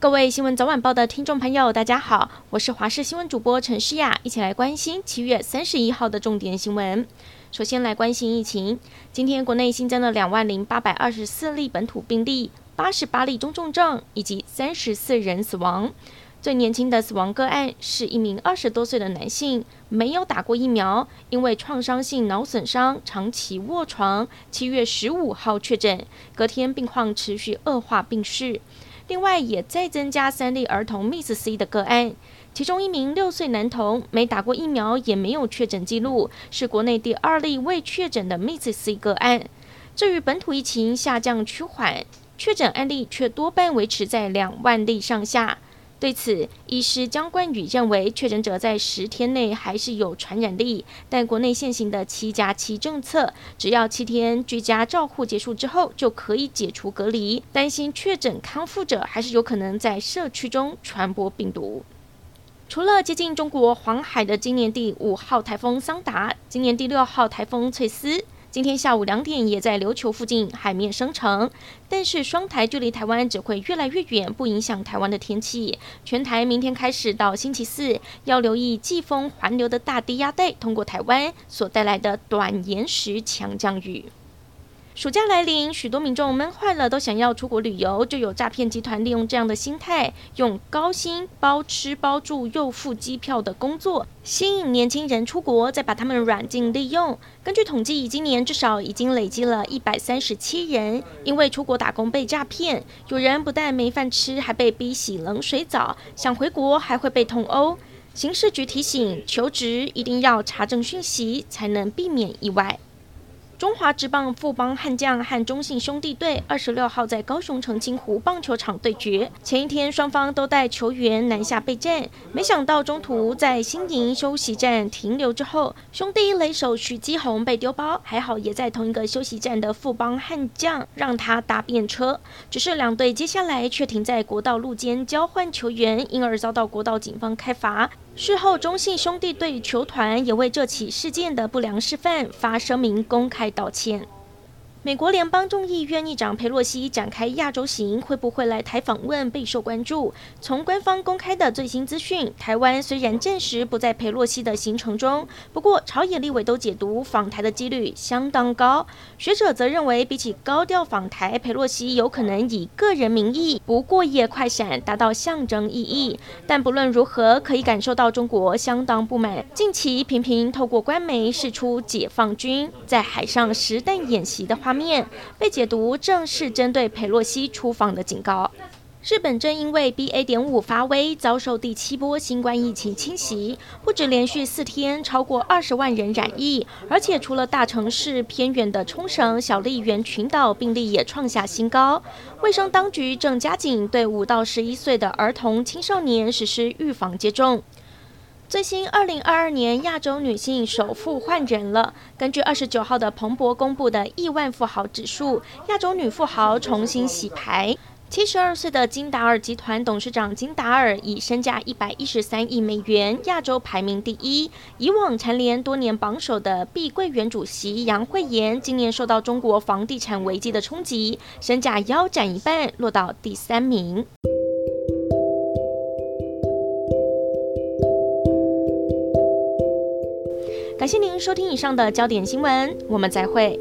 各位新闻早晚报的听众朋友，大家好，我是华视新闻主播陈诗雅，一起来关心七月三十一号的重点新闻。首先来关心疫情，今天国内新增了两万零八百二十四例本土病例，八十八例中重症，以及三十四人死亡。最年轻的死亡个案是一名二十多岁的男性，没有打过疫苗，因为创伤性脑损伤长期卧床，七月十五号确诊，隔天病况持续恶化病逝。另外，也再增加三例儿童 Miss C 的个案，其中一名六岁男童没打过疫苗，也没有确诊记录，是国内第二例未确诊的 MIS-C 个案。至于本土疫情下降趋缓，确诊案例却多半维持在两万例上下。对此，医师姜冠宇认为，确诊者在十天内还是有传染力，但国内现行的七加七政策，只要七天居家照护结束之后，就可以解除隔离。担心确诊康复者还是有可能在社区中传播病毒。除了接近中国黄海的今年第五号台风桑达，今年第六号台风翠丝。今天下午两点，也在琉球附近海面生成，但是双台距离台湾只会越来越远，不影响台湾的天气。全台明天开始到星期四，要留意季风环流的大低压带通过台湾所带来的短延时强降雨。暑假来临，许多民众闷坏了，都想要出国旅游，就有诈骗集团利用这样的心态，用高薪包吃包住又付机票的工作，吸引年轻人出国，再把他们软禁利用。根据统计，今年至少已经累积了一百三十七人因为出国打工被诈骗，有人不但没饭吃，还被逼洗冷水澡，想回国还会被痛殴。刑事局提醒，求职一定要查证讯息，才能避免意外。中华职棒富邦悍将和中信兄弟队二十六号在高雄澄清湖棒球场对决。前一天双方都带球员南下备战，没想到中途在新营休息站停留之后，兄弟雷手许基宏被丢包，还好也在同一个休息站的富邦悍将让他搭便车。只是两队接下来却停在国道路间交换球员，因而遭到国道警方开罚。事后，中信兄弟队球团也为这起事件的不良示范发声明公开道歉。美国联邦众议院议长佩洛西展开亚洲行，会不会来台访问备受关注。从官方公开的最新资讯，台湾虽然暂时不在佩洛西的行程中，不过朝野立委都解读访台的几率相当高。学者则认为，比起高调访台，佩洛西有可能以个人名义不过夜快闪，达到象征意义。但不论如何，可以感受到中国相当不满，近期频频透过官媒释出解放军在海上实弹演习的话。面被解读正是针对佩洛西出访的警告。日本正因为 BA. 点五发威，遭受第七波新冠疫情侵袭，不止连续四天超过二十万人染疫，而且除了大城市，偏远的冲绳、小笠原群岛病例也创下新高。卫生当局正加紧对五到十一岁的儿童、青少年实施预防接种。最新二零二二年亚洲女性首富换人了。根据二十九号的彭博公布的亿万富豪指数，亚洲女富豪重新洗牌。七十二岁的金达尔集团董事长金达尔以身价一百一十三亿美元，亚洲排名第一。以往蝉联多年榜首的碧桂园主席杨惠妍，今年受到中国房地产危机的冲击，身价腰斩一半，落到第三名。感谢您收听以上的焦点新闻，我们再会。